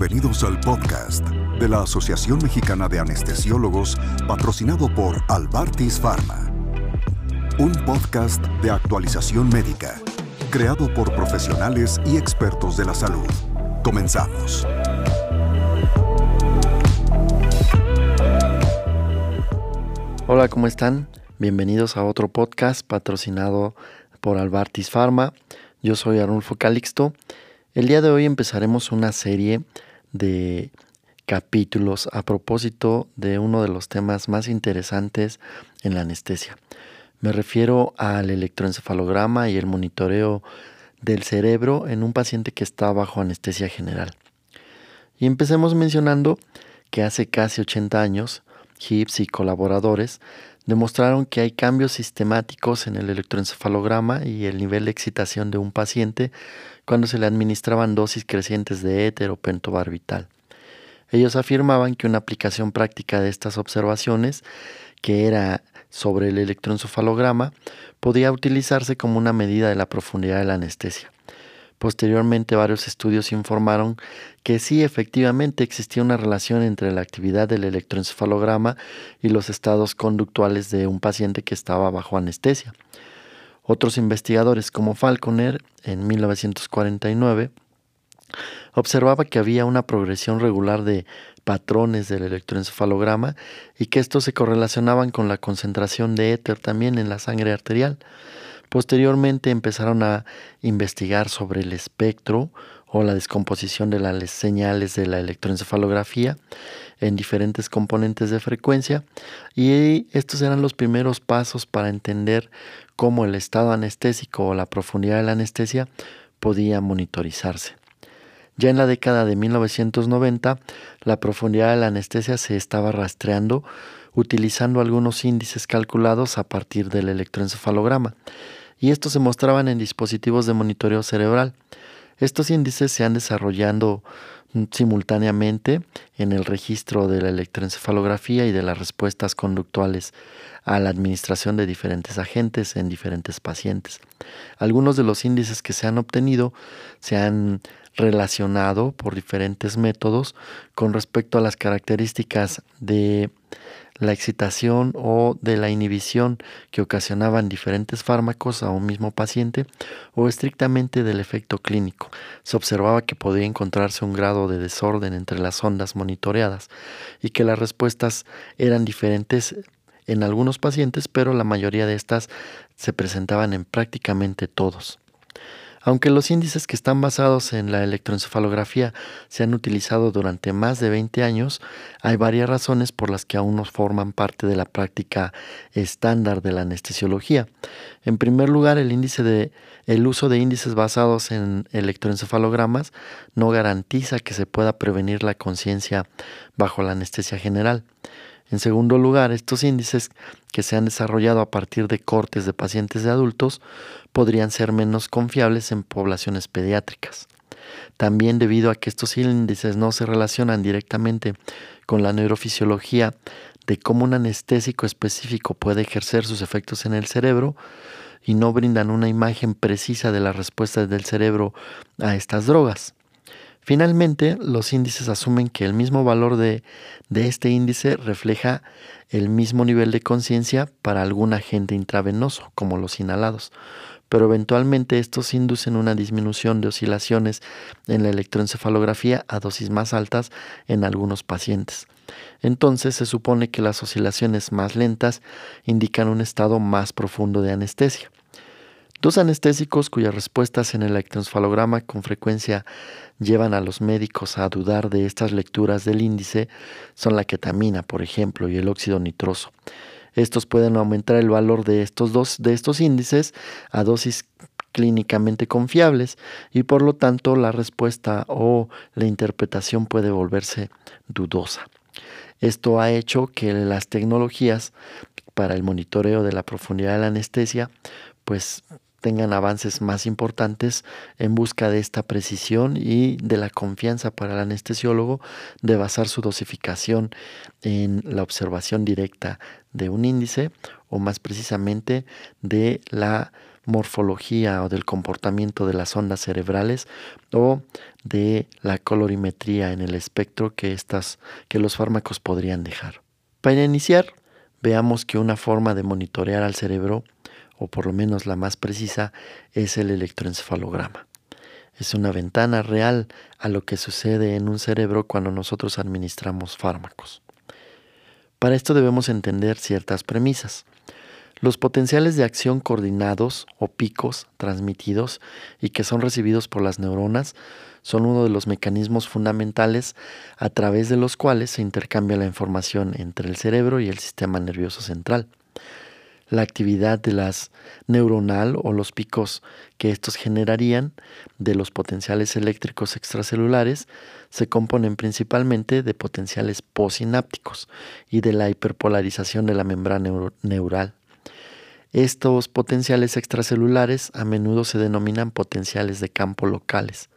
Bienvenidos al podcast de la Asociación Mexicana de Anestesiólogos patrocinado por Albartis Pharma. Un podcast de actualización médica, creado por profesionales y expertos de la salud. Comenzamos. Hola, ¿cómo están? Bienvenidos a otro podcast patrocinado por Albartis Pharma. Yo soy Arnulfo Calixto. El día de hoy empezaremos una serie de capítulos a propósito de uno de los temas más interesantes en la anestesia. Me refiero al electroencefalograma y el monitoreo del cerebro en un paciente que está bajo anestesia general. Y empecemos mencionando que hace casi 80 años, Hibbs y colaboradores demostraron que hay cambios sistemáticos en el electroencefalograma y el nivel de excitación de un paciente cuando se le administraban dosis crecientes de éter o pentobarbital. Ellos afirmaban que una aplicación práctica de estas observaciones, que era sobre el electroencefalograma, podía utilizarse como una medida de la profundidad de la anestesia. Posteriormente, varios estudios informaron que sí efectivamente existía una relación entre la actividad del electroencefalograma y los estados conductuales de un paciente que estaba bajo anestesia. Otros investigadores como Falconer en 1949 observaba que había una progresión regular de patrones del electroencefalograma y que estos se correlacionaban con la concentración de éter también en la sangre arterial. Posteriormente empezaron a investigar sobre el espectro o la descomposición de las señales de la electroencefalografía en diferentes componentes de frecuencia y estos eran los primeros pasos para entender cómo el estado anestésico o la profundidad de la anestesia podía monitorizarse. Ya en la década de 1990, la profundidad de la anestesia se estaba rastreando utilizando algunos índices calculados a partir del electroencefalograma, y estos se mostraban en dispositivos de monitoreo cerebral. Estos índices se han desarrollado simultáneamente en el registro de la electroencefalografía y de las respuestas conductuales a la administración de diferentes agentes en diferentes pacientes. Algunos de los índices que se han obtenido se han relacionado por diferentes métodos con respecto a las características de la excitación o de la inhibición que ocasionaban diferentes fármacos a un mismo paciente o estrictamente del efecto clínico. Se observaba que podía encontrarse un grado de desorden entre las ondas monitoreadas y que las respuestas eran diferentes en algunos pacientes, pero la mayoría de estas se presentaban en prácticamente todos. Aunque los índices que están basados en la electroencefalografía se han utilizado durante más de 20 años, hay varias razones por las que aún no forman parte de la práctica estándar de la anestesiología. En primer lugar, el uso de índices basados en electroencefalogramas no garantiza que se pueda prevenir la conciencia bajo la anestesia general. En segundo lugar, estos índices que se han desarrollado a partir de cortes de pacientes de adultos podrían ser menos confiables en poblaciones pediátricas. También debido a que estos índices no se relacionan directamente con la neurofisiología de cómo un anestésico específico puede ejercer sus efectos en el cerebro y no brindan una imagen precisa de las respuestas del cerebro a estas drogas. Finalmente, los índices asumen que el mismo valor de, este índice refleja el mismo nivel de conciencia para algún agente intravenoso, como los inhalados, pero eventualmente estos inducen una disminución de oscilaciones en la electroencefalografía a dosis más altas en algunos pacientes. Entonces se supone que las oscilaciones más lentas indican un estado más profundo de anestesia. Dos anestésicos cuyas respuestas en el electroencefalograma con frecuencia llevan a los médicos a dudar de estas lecturas del índice son la ketamina, por ejemplo, y el óxido nitroso. Estos pueden aumentar el valor de estos dos de estos índices a dosis clínicamente confiables y por lo tanto la respuesta o la interpretación puede volverse dudosa. Esto ha hecho que las tecnologías para el monitoreo de la profundidad de la anestesia pues tengan avances más importantes en busca de esta precisión y de la confianza para el anestesiólogo de basar su dosificación en la observación directa de un índice o más precisamente de la morfología o del comportamiento de las ondas cerebrales o de la colorimetría en el espectro que, estas, que los fármacos podrían dejar. Para iniciar, veamos que una forma de monitorear al cerebro, o por lo menos la más precisa, es el electroencefalograma. Es una ventana real a lo que sucede en un cerebro cuando nosotros administramos fármacos. Para esto debemos entender ciertas premisas. Los potenciales de acción coordinados o picos transmitidos y que son recibidos por las neuronas son uno de los mecanismos fundamentales a través de los cuales se intercambia la información entre el cerebro y el sistema nervioso central la actividad de las neuronal o los picos que estos generarían de los potenciales eléctricos extracelulares se componen principalmente de potenciales posinápticos y de la hiperpolarización de la membrana neural. Estos potenciales extracelulares a menudo se denominan potenciales de campo locales.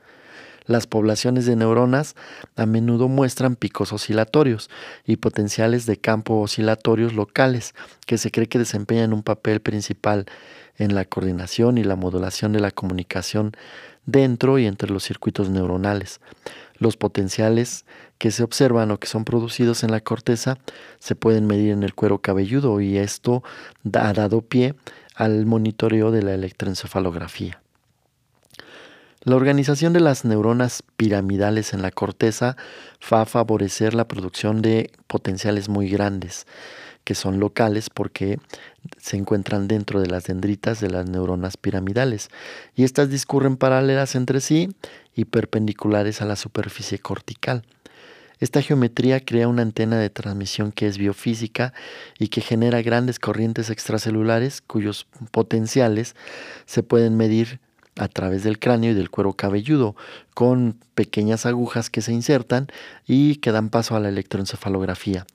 Las poblaciones de neuronas a menudo muestran picos oscilatorios y potenciales de campo oscilatorios locales que se cree que desempeñan un papel principal en la coordinación y la modulación de la comunicación dentro y entre los circuitos neuronales. Los potenciales que se observan o que son producidos en la corteza se pueden medir en el cuero cabelludo y esto ha dado pie al monitoreo de la electroencefalografía. La organización de las neuronas piramidales en la corteza va a favorecer la producción de potenciales muy grandes, que son locales porque se encuentran dentro de las dendritas de las neuronas piramidales, y estas discurren paralelas entre sí y perpendiculares a la superficie cortical. Esta geometría crea una antena de transmisión que es biofísica y que genera grandes corrientes extracelulares cuyos potenciales se pueden medir a través del cráneo y del cuero cabelludo, con pequeñas agujas que se insertan y que dan paso a la electroencefalografía.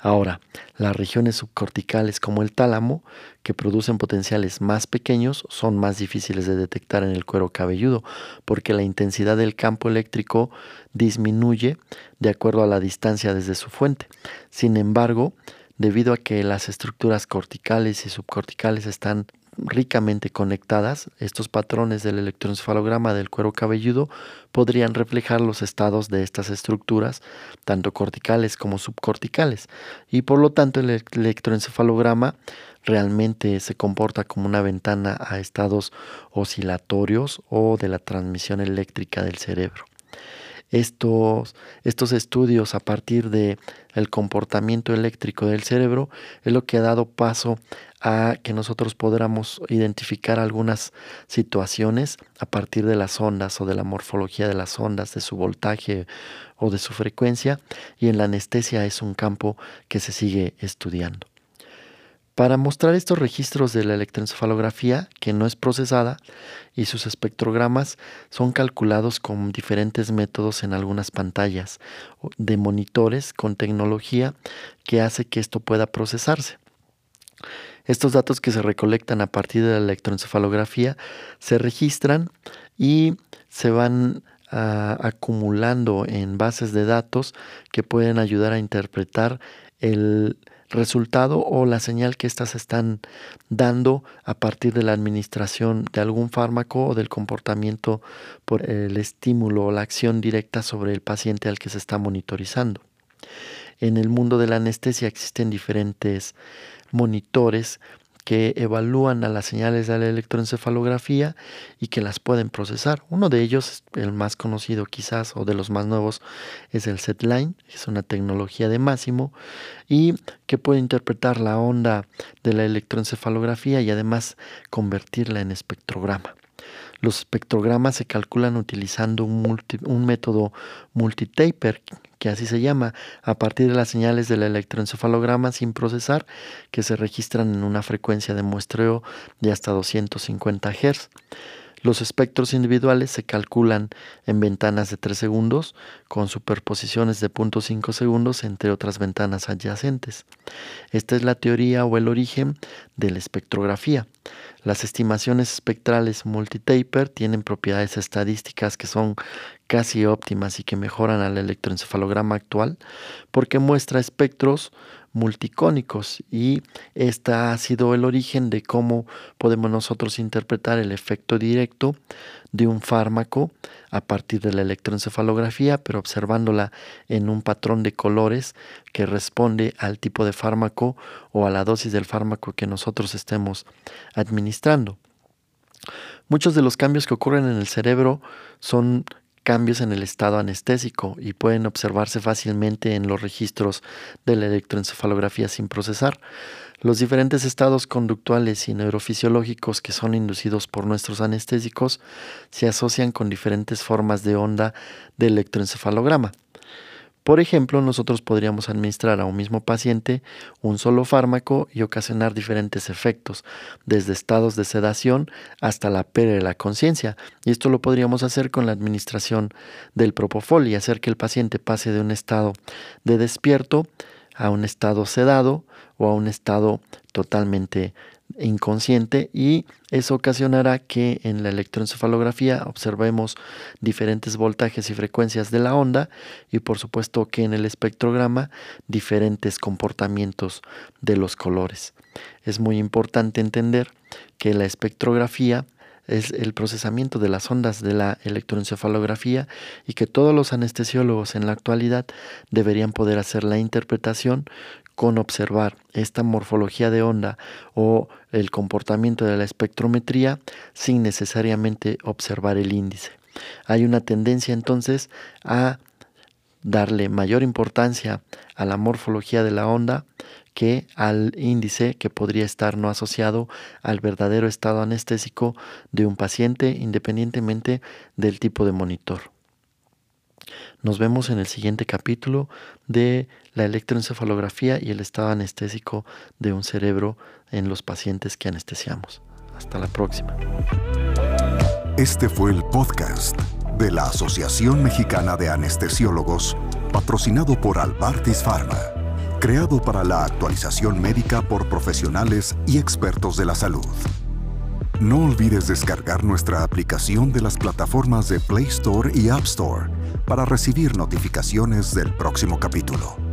Ahora, las regiones subcorticales como el tálamo, que producen potenciales más pequeños, son más difíciles de detectar en el cuero cabelludo, porque la intensidad del campo eléctrico disminuye de acuerdo a la distancia desde su fuente. Sin embargo, debido a que las estructuras corticales y subcorticales están ricamente conectadas, estos patrones del electroencefalograma del cuero cabelludo podrían reflejar los estados de estas estructuras, tanto corticales como subcorticales, y por lo tanto el electroencefalograma realmente se comporta como una ventana a estados oscilatorios o de la transmisión eléctrica del cerebro. Estos, estos estudios a partir del el comportamiento eléctrico del cerebro es lo que ha dado paso a que nosotros podamos identificar algunas situaciones a partir de las ondas o de la morfología de las ondas, de su voltaje o de su frecuencia, y en la anestesia es un campo que se sigue estudiando. Para mostrar estos registros de la electroencefalografía, que no es procesada, y sus espectrogramas son calculados con diferentes métodos en algunas pantallas de monitores con tecnología que hace que esto pueda procesarse. Estos datos que se recolectan a partir de la electroencefalografía se registran y se van ah, acumulando en bases de datos que pueden ayudar a interpretar el resultado o la señal que éstas están dando a partir de la administración de algún fármaco o del comportamiento por el estímulo o la acción directa sobre el paciente al que se está monitorizando. En el mundo de la anestesia existen diferentes monitores que evalúan a las señales de la electroencefalografía y que las pueden procesar. Uno de ellos, el más conocido quizás o de los más nuevos, es el SETLINE, es una tecnología de máximo y que puede interpretar la onda de la electroencefalografía y además convertirla en espectrograma. Los espectrogramas se calculan utilizando un, un método multitaper, que así se llama, a partir de las señales del electroencefalograma sin procesar, que se registran en una frecuencia de muestreo de hasta 250 Hz. Los espectros individuales se calculan en ventanas de 3 segundos con superposiciones de 0.5 segundos entre otras ventanas adyacentes. Esta es la teoría o el origen de la espectrografía. Las estimaciones espectrales multitaper tienen propiedades estadísticas que son casi óptimas y que mejoran al electroencefalograma actual porque muestra espectros multicónicos y este ha sido el origen de cómo podemos nosotros interpretar el efecto directo de un fármaco a partir de la electroencefalografía, pero observándola en un patrón de colores que responde al tipo de fármaco o a la dosis del fármaco que nosotros estemos administrando. Muchos de los cambios que ocurren en el cerebro son cambios en el estado anestésico y pueden observarse fácilmente en los registros de la electroencefalografía sin procesar. Los diferentes estados conductuales y neurofisiológicos que son inducidos por nuestros anestésicos se asocian con diferentes formas de onda de electroencefalograma. Por ejemplo, nosotros podríamos administrar a un mismo paciente un solo fármaco y ocasionar diferentes efectos, desde estados de sedación hasta la pérdida de la conciencia. Y esto lo podríamos hacer con la administración del propofol y hacer que el paciente pase de un estado de despierto a un estado sedado o a un estado totalmente inconsciente y eso ocasionará que en la electroencefalografía observemos diferentes voltajes y frecuencias de la onda y por supuesto que en el espectrograma diferentes comportamientos de los colores. Es muy importante entender que la espectrografía es el procesamiento de las ondas de la electroencefalografía y que todos los anestesiólogos en la actualidad deberían poder hacer la interpretación con observar esta morfología de onda o el comportamiento de la espectrometría sin necesariamente observar el índice. Hay una tendencia entonces a darle mayor importancia a la morfología de la onda que al índice que podría estar no asociado al verdadero estado anestésico de un paciente independientemente del tipo de monitor. Nos vemos en el siguiente capítulo de la electroencefalografía y el estado anestésico de un cerebro en los pacientes que anestesiamos. Hasta la próxima. Este fue el podcast de la Asociación Mexicana de Anestesiólogos, patrocinado por Albartis Pharma, creado para la actualización médica por profesionales y expertos de la salud. No olvides descargar nuestra aplicación de las plataformas de Play Store y App Store para recibir notificaciones del próximo capítulo.